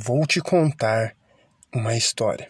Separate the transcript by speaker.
Speaker 1: vou te contar uma história.